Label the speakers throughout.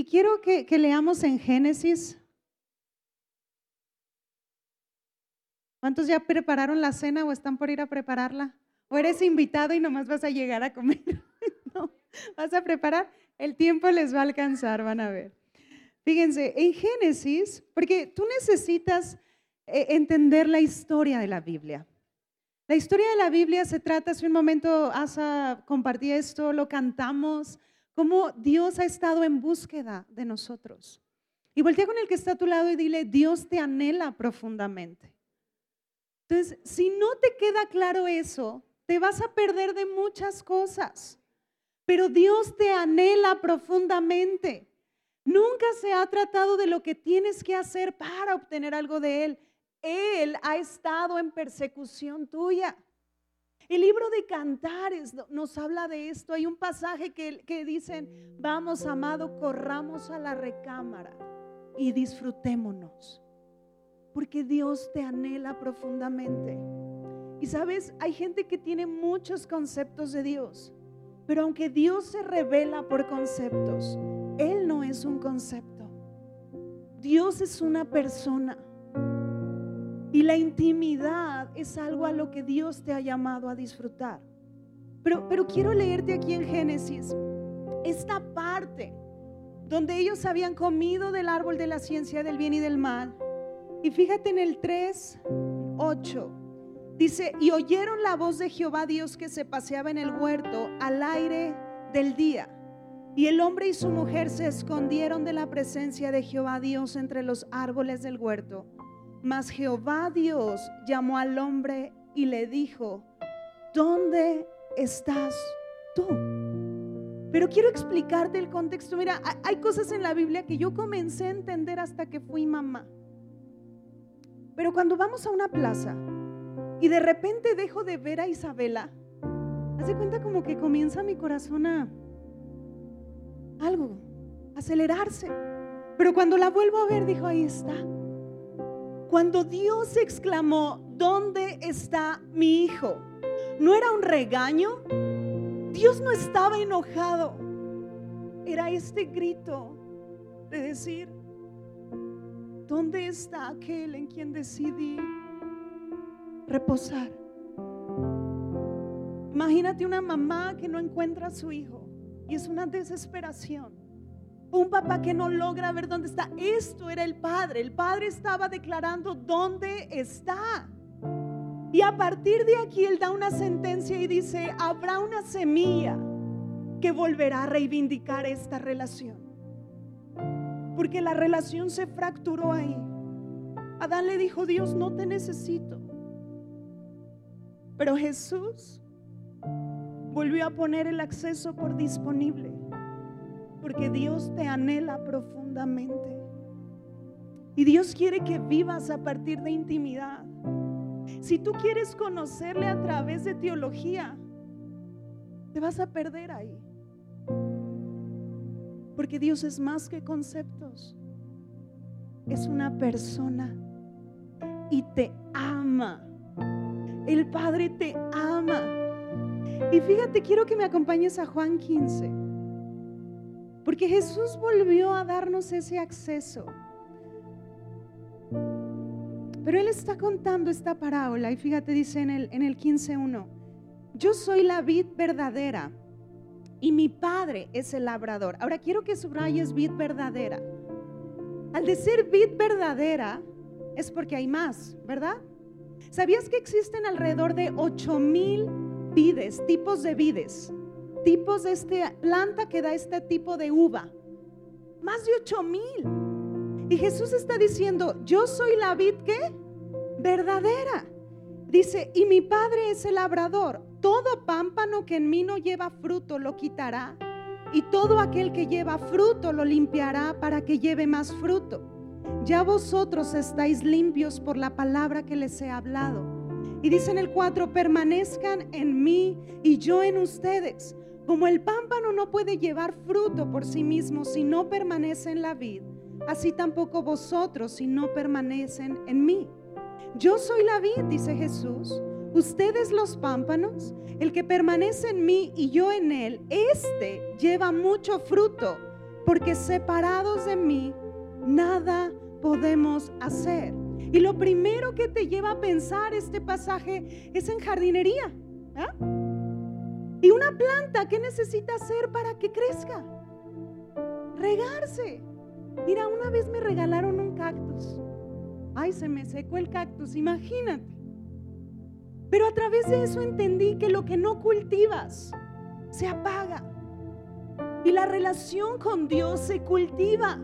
Speaker 1: Y, quiero que, que leamos en Génesis. ¿Cuántos ya prepararon la cena o están por ir a prepararla? ¿O eres invitado y nomás vas a llegar a comer? no, vas a preparar. El tiempo les va a alcanzar, van a ver. Fíjense, en Génesis, porque tú necesitas eh, entender la historia de la Biblia. La historia de la Biblia se trata, hace un momento Asa compartí esto, lo cantamos, cómo Dios ha estado en búsqueda de nosotros. Y voltea con el que está a tu lado y dile, Dios te anhela profundamente. Entonces, si no te queda claro eso, te vas a perder de muchas cosas. Pero Dios te anhela profundamente. Nunca se ha tratado de lo que tienes que hacer para obtener algo de Él. Él ha estado en persecución tuya. El libro de Cantares nos habla de esto. Hay un pasaje que, dicen, vamos amado, corramos a la recámara y disfrutémonos. Porque Dios te anhela profundamente. Y sabes, hay gente que tiene muchos conceptos de Dios. Pero aunque Dios se revela por conceptos, Él no es un concepto. Dios es una persona. Y la intimidad es algo a lo que Dios te ha llamado a disfrutar. Pero, pero quiero leerte aquí en Génesis esta parte donde ellos habían comido del árbol de la ciencia del bien y del mal. Y fíjate en el 3, 8. Dice, y oyeron la voz de Jehová Dios que se paseaba en el huerto al aire del día. Y el hombre y su mujer se escondieron de la presencia de Jehová Dios entre los árboles del huerto. Mas Jehová Dios llamó al hombre y le dijo, ¿dónde estás tú? Pero quiero explicarte el contexto. Mira, hay cosas en la Biblia que yo comencé a entender hasta que fui mamá. Pero cuando vamos a una plaza y de repente dejo de ver a Isabela, hace cuenta como que comienza mi corazón a algo, acelerarse. Pero cuando la vuelvo a ver, dijo, ahí está. Cuando Dios exclamó, ¿dónde está mi hijo? ¿No era un regaño? Dios no estaba enojado. Era este grito de decir, ¿dónde está aquel en quien decidí reposar? Imagínate una mamá que no encuentra a su hijo y es una desesperación. Un papá que no logra ver dónde está. Esto era el padre. El padre estaba declarando dónde está. Y a partir de aquí él da una sentencia y dice, habrá una semilla que volverá a reivindicar esta relación. Porque la relación se fracturó ahí. Adán le dijo, Dios, no te necesito. Pero Jesús volvió a poner el acceso por disponible porque Dios te anhela profundamente. Y Dios quiere que vivas a partir de intimidad. Si tú quieres conocerle a través de teología, te vas a perder ahí. Porque Dios es más que conceptos. Es una persona y te ama. El Padre te ama. Y fíjate, quiero que me acompañes a Juan 15. Porque Jesús volvió a darnos ese acceso. Pero Él está contando esta parábola y fíjate, dice en el, en el 15.1, yo soy la vid verdadera y mi padre es el labrador. Ahora quiero que subrayes vid verdadera. Al decir vid verdadera es porque hay más, ¿verdad? ¿Sabías que existen alrededor de 8 mil vides, tipos de vides? Tipos de esta planta que da este tipo de uva. Más de ocho mil. Y Jesús está diciendo, yo soy la vid que verdadera. Dice, y mi padre es el labrador. Todo pámpano que en mí no lleva fruto lo quitará. Y todo aquel que lleva fruto lo limpiará para que lleve más fruto. Ya vosotros estáis limpios por la palabra que les he hablado. Y dice en el 4, permanezcan en mí y yo en ustedes. Como el pámpano no puede llevar fruto por sí mismo si no permanece en la vid, así tampoco vosotros si no permanecen en mí. Yo soy la vid, dice Jesús. Ustedes los pámpanos, el que permanece en mí y yo en él, este lleva mucho fruto, porque separados de mí, nada podemos hacer. Y lo primero que te lleva a pensar este pasaje es en jardinería. ¿ah? Planta, ¿qué necesita hacer para que crezca? Regarse. Mira, una vez me regalaron un cactus. Ay, se me secó el cactus, imagínate. Pero a través de eso entendí que lo que no cultivas se apaga. Y la relación con Dios se cultiva.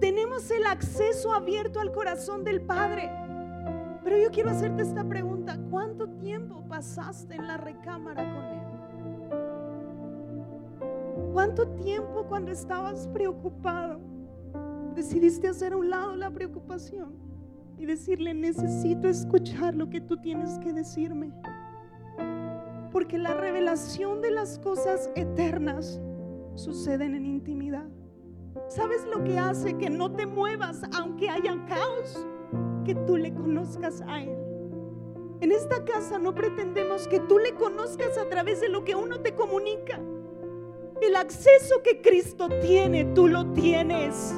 Speaker 1: Tenemos el acceso abierto al corazón del Padre. Pero yo quiero hacerte esta pregunta. ¿Cuánto tiempo pasaste en la recámara con Él? ¿Cuánto tiempo cuando estabas preocupado decidiste hacer a un lado la preocupación y decirle, necesito escuchar lo que tú tienes que decirme? Porque la revelación de las cosas eternas suceden en intimidad. ¿Sabes lo que hace que no te muevas aunque haya caos? Que tú le conozcas a Él. En esta casa no pretendemos que tú le conozcas a través de lo que uno te comunica. El acceso que Cristo tiene, tú lo tienes.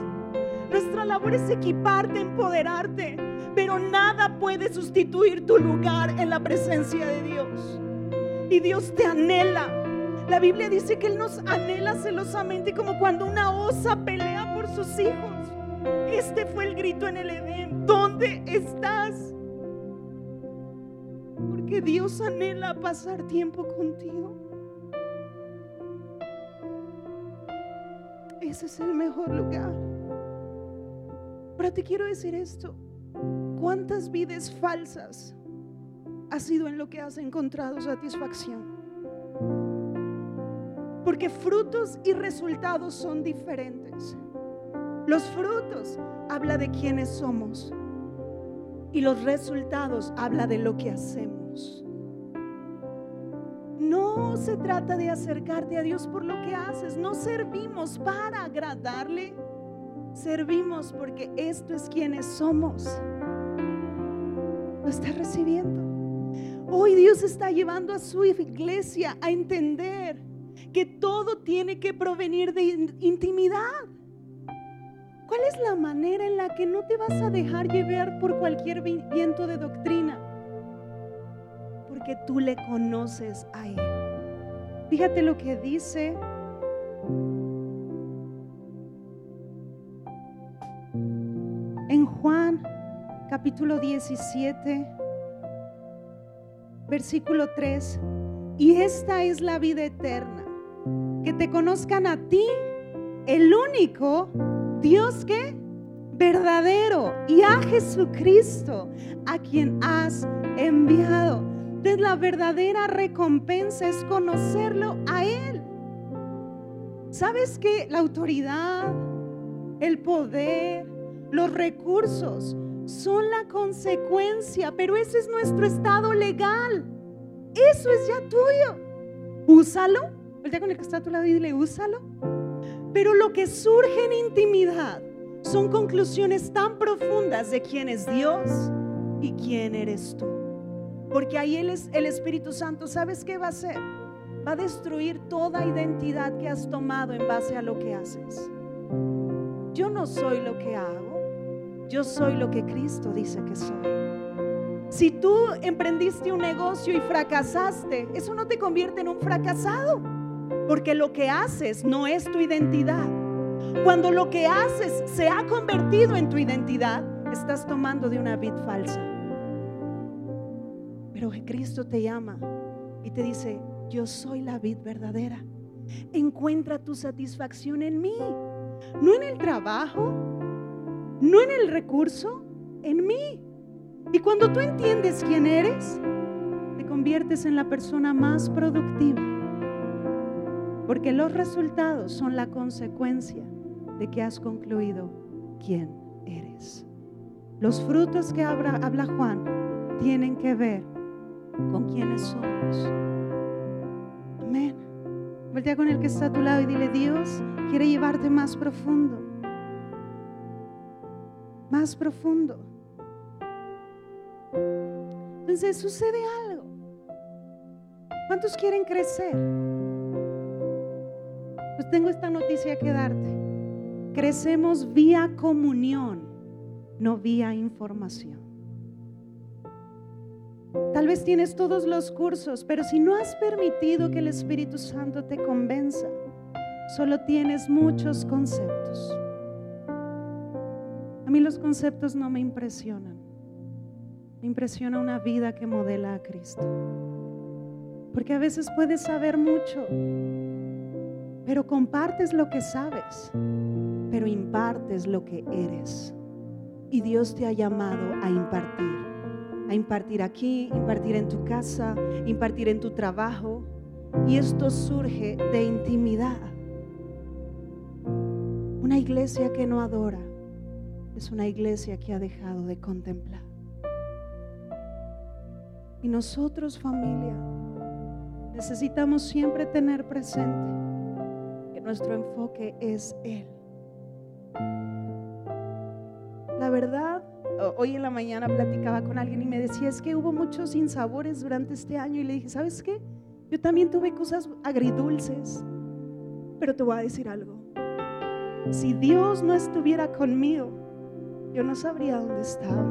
Speaker 1: Nuestra labor es equiparte, empoderarte, pero nada puede sustituir tu lugar en la presencia de Dios. Y Dios te anhela la Biblia dice que Él nos anhela celosamente como cuando una osa pelea por sus hijos. Este fue el grito en el Edén. ¿Dónde estás? Porque Dios anhela pasar tiempo contigo. Ese es el mejor lugar. Ahora te quiero decir esto. ¿Cuántas vidas falsas ha sido en lo que has encontrado satisfacción? Porque frutos y resultados son diferentes. Los frutos habla de quiénes somos y los resultados habla de lo que hacemos. No se trata de acercarte a Dios por lo que haces, no servimos para agradarle, servimos porque esto es quienes somos. Lo estás recibiendo. Hoy Dios está llevando a su iglesia a entender que todo tiene que provenir de intimidad. ¿Cuál es la manera en la que no te vas a dejar llevar por cualquier viento de doctrina? Porque tú le conoces a Él. Fíjate lo que dice en Juan capítulo 17, versículo 3. Y esta es la vida eterna que te conozcan a ti, el único Dios que verdadero y a Jesucristo a quien has enviado. Entonces la verdadera recompensa es conocerlo a Él. ¿Sabes que la autoridad, el poder, los recursos son la consecuencia, pero ese es nuestro estado legal. Eso es ya tuyo. Úsalo Voltea con el que está tu lado y dile, úsalo. Pero lo que surge en intimidad son conclusiones tan profundas de quién es Dios y quién eres tú. Porque ahí el Espíritu Santo. ¿Sabes qué va a hacer? Va a destruir toda identidad que has tomado en base a lo que haces. Yo no soy lo que hago. Yo soy lo que Cristo dice que soy. Si tú emprendiste un negocio y fracasaste, eso no te convierte en un fracasado. Porque lo que haces no es tu identidad. Cuando lo que haces se ha convertido en tu identidad, estás tomando de una vid falsa. Pero Cristo te llama y te dice, yo soy la vid verdadera. Encuentra tu satisfacción en mí, no en el trabajo, no en el recurso, en mí. Y cuando tú entiendes quién eres, te conviertes en la persona más productiva porque los resultados son la consecuencia de que has concluido quién eres. Los frutos que habla, Juan tienen que ver con quiénes somos. Amén. Voltea con el que está a tu lado y dile, Dios quiere llevarte más profundo. Más profundo. Entonces sucede algo. ¿Cuántos quieren crecer? Pues tengo esta noticia que darte. Crecemos vía comunión, no vía información. Tal vez tienes todos los cursos, pero si no has permitido que el Espíritu Santo te convenza, solo tienes muchos conceptos. A mí los conceptos no me impresionan. Me impresiona una vida que modela a Cristo. Porque a veces puedes saber mucho, pero compartes lo que sabes, pero impartes lo que eres. Y Dios te ha llamado a impartir, impartir aquí, impartir en tu casa, impartir en tu trabajo. Y esto surge de intimidad. Una iglesia que no adora es una iglesia que ha dejado de contemplar. Y nosotros familia necesitamos siempre tener presente que nuestro enfoque es Él. La verdad, hoy en la mañana platicaba con alguien y me decía, es que hubo muchos sinsabores durante este año y le dije, ¿sabes qué? Yo también tuve cosas agridulces, pero te voy a decir algo. Si Dios no estuviera conmigo, yo no sabría dónde estaba.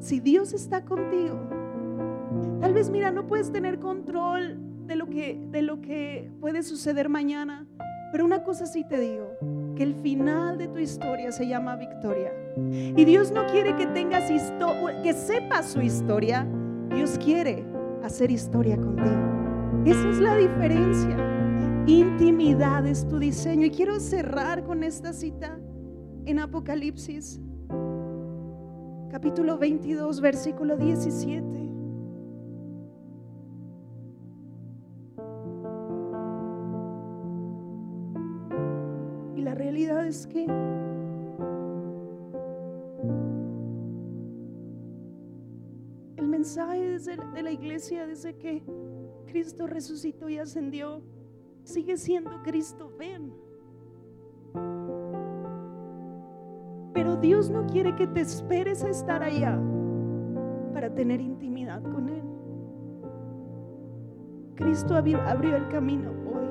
Speaker 1: Si Dios está contigo, tal vez mira, no puedes tener control de lo que de lo que puede suceder mañana, pero una cosa sí te digo, que el final de tu historia se llama victoria. Y Dios no quiere que tengas que sepas su historia, Dios quiere hacer historia contigo. Esa es la diferencia. Intimidad es tu diseño. Y quiero cerrar con esta cita en Apocalipsis, capítulo 22, versículo 17. Realidad es que el mensaje de la iglesia desde que Cristo resucitó y ascendió sigue siendo Cristo, ven. Pero Dios no quiere que te esperes a estar allá para tener intimidad con Él. Cristo abrió el camino hoy.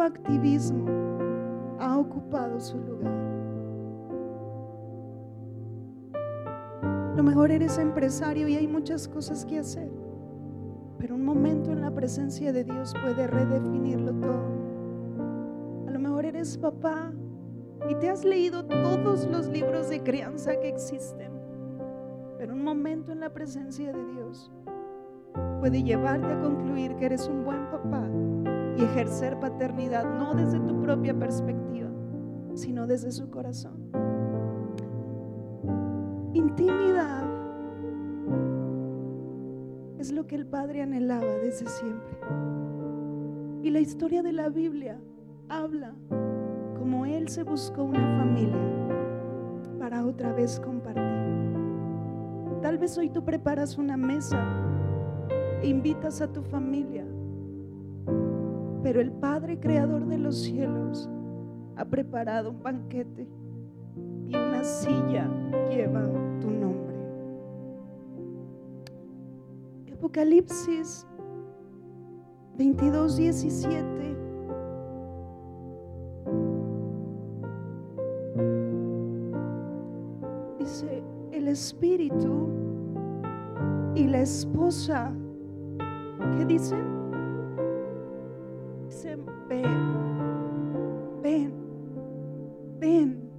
Speaker 1: ¿Cuánto activismo ha ocupado su lugar? lo mejor eres empresario y hay muchas cosas que hacer. Pero un momento en la presencia de Dios puede redefinirlo todo. A lo mejor eres papá y te has leído todos los libros de crianza que existen. Pero un momento en la presencia de Dios puede llevarte a concluir que eres un buen papá y ejercer paternidad no desde tu propia perspectiva, sino desde su corazón intimidad es lo que el Padre anhelaba desde siempre. Y la historia de la Biblia habla como Él se buscó una familia para otra vez compartir. Tal vez hoy tú preparas una mesa e invitas a tu familia, pero el Padre Creador de los cielos ha preparado un banquete y una silla lleva tu nombre. Apocalipsis 22, 17. Dice, el espíritu y la esposa, ¿qué dicen? Ven, ven, ven,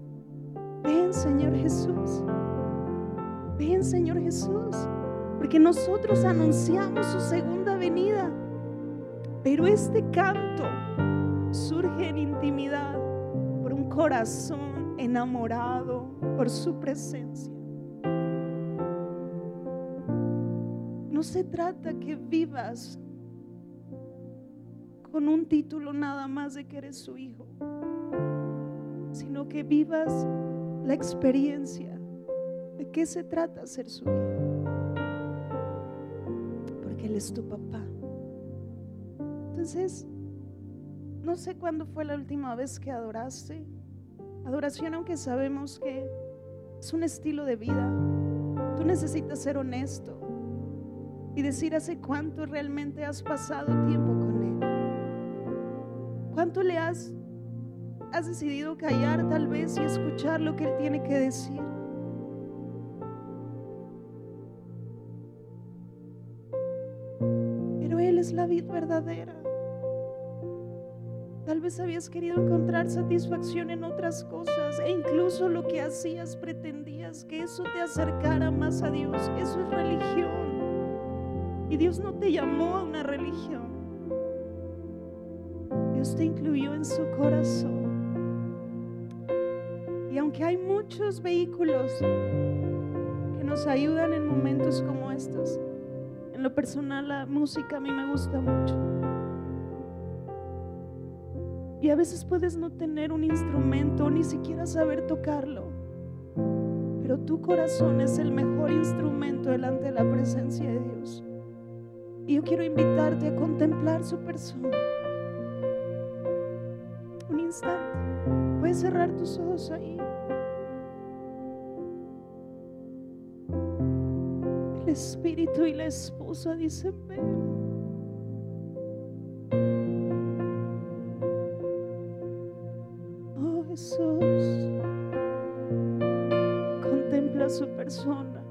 Speaker 1: ven Señor Jesús. Ven, Señor Jesús, porque nosotros anunciamos su segunda venida. Pero este canto surge en intimidad por un corazón enamorado por su presencia. No se trata que vivas con un título nada más de que eres su hijo, sino que vivas la experiencia ¿De qué se trata ser su hijo? Porque Él es tu papá. Entonces, no sé cuándo fue la última vez que adoraste. Adoración, aunque sabemos que Es un estilo de vida. Tú necesitas ser honesto y decir hace cuánto realmente has pasado tiempo con. ¿Cuánto le has, has decidido callar tal vez y escuchar lo que Él tiene que decir? Pero Él es la vida verdadera. Tal vez habías querido encontrar satisfacción en otras cosas e incluso lo que hacías pretendías que eso te acercara más a Dios. Eso es religión. Y Dios no te llamó a una religión. Dios te incluyó en su corazón. Y aunque hay muchos vehículos que nos ayudan en momentos como estos, en lo personal la música a mí me gusta mucho. Y a veces puedes no tener un instrumento, ni siquiera saber tocarlo. Pero tu corazón es el mejor instrumento delante de la presencia de Dios. Y yo quiero invitarte a contemplar su persona. Puedes cerrar tus ojos ahí. El espíritu y la esposa dicen, ven. Oh Jesús, contempla su persona.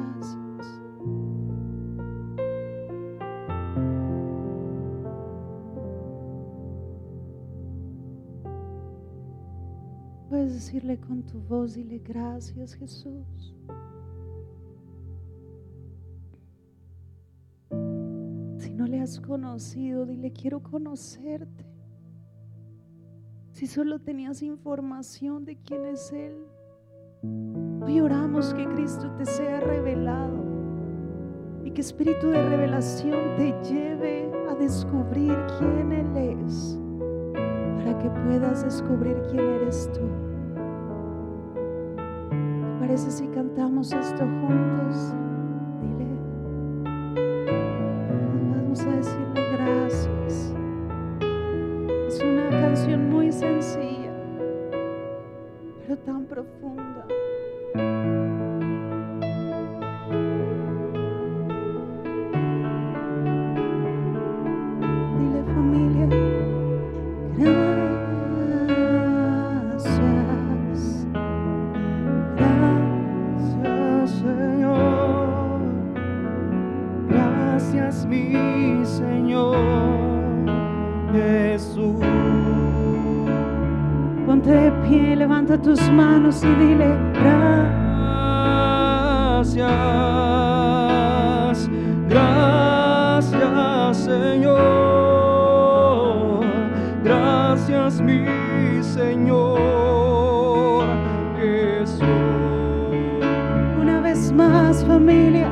Speaker 1: decirle con tu voz, dile gracias Jesús. Si no le has conocido, dile quiero conocerte. Si solo tenías información de quién es Él, hoy oramos que Cristo te sea revelado y que espíritu de revelación te lleve a descubrir quién Él es para que puedas descubrir quién eres tú. ¿Te parece si cantamos esto juntos? Y dile gracias.
Speaker 2: Gracias, Señor. Gracias mi Señor Jesús.
Speaker 1: Una vez más familia,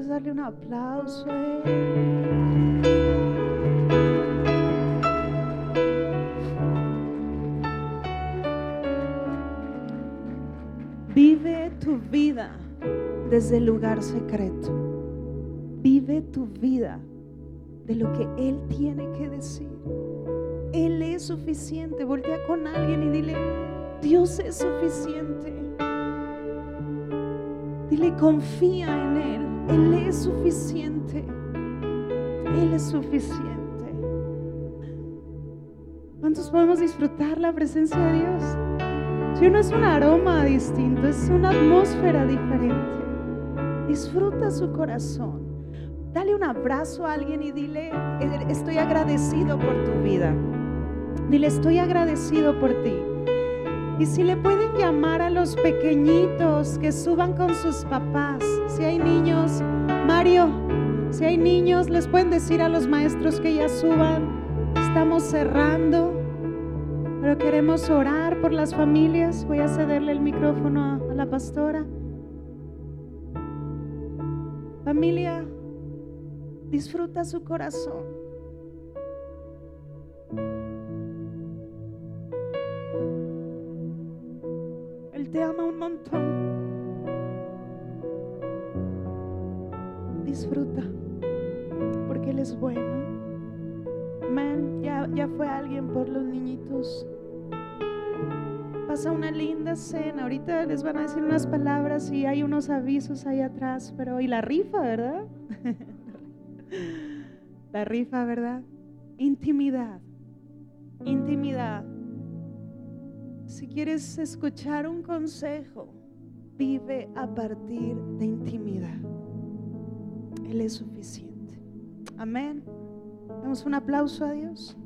Speaker 1: puedes darle un aplauso a él. Vive tu vida desde el lugar secreto. Vive tu vida de lo que Él tiene que decir. Él es suficiente. Voltea con alguien y dile, Dios es suficiente. Dile, confía en Él. Él es suficiente. Él es suficiente. ¿Cuántos podemos disfrutar la presencia de Dios? Si uno es un aroma distinto, es una atmósfera diferente. Disfruta su corazón. Dale un abrazo a alguien y dile, estoy agradecido por tu vida. Dile, estoy agradecido por ti. Y si le pueden llamar a los pequeñitos que suban con sus papás, si hay niños, Mario, si hay niños, les pueden decir a los maestros que ya suban. Estamos cerrando, pero queremos orar por las familias. Voy a cederle el micrófono a, la pastora. Familia, disfruta su corazón. Él te ama un montón. Disfruta, porque Él es bueno. Amén. Ya, ya fue alguien por los niñitos. Pasa una linda cena. Ahorita les van a decir unas palabras y hay unos avisos ahí atrás, pero y la rifa, ¿verdad? la rifa, ¿verdad? Intimidad. Intimidad. Si quieres escuchar un consejo, vive a partir de intimidad. Él es suficiente. Amén. Damos un aplauso a Dios.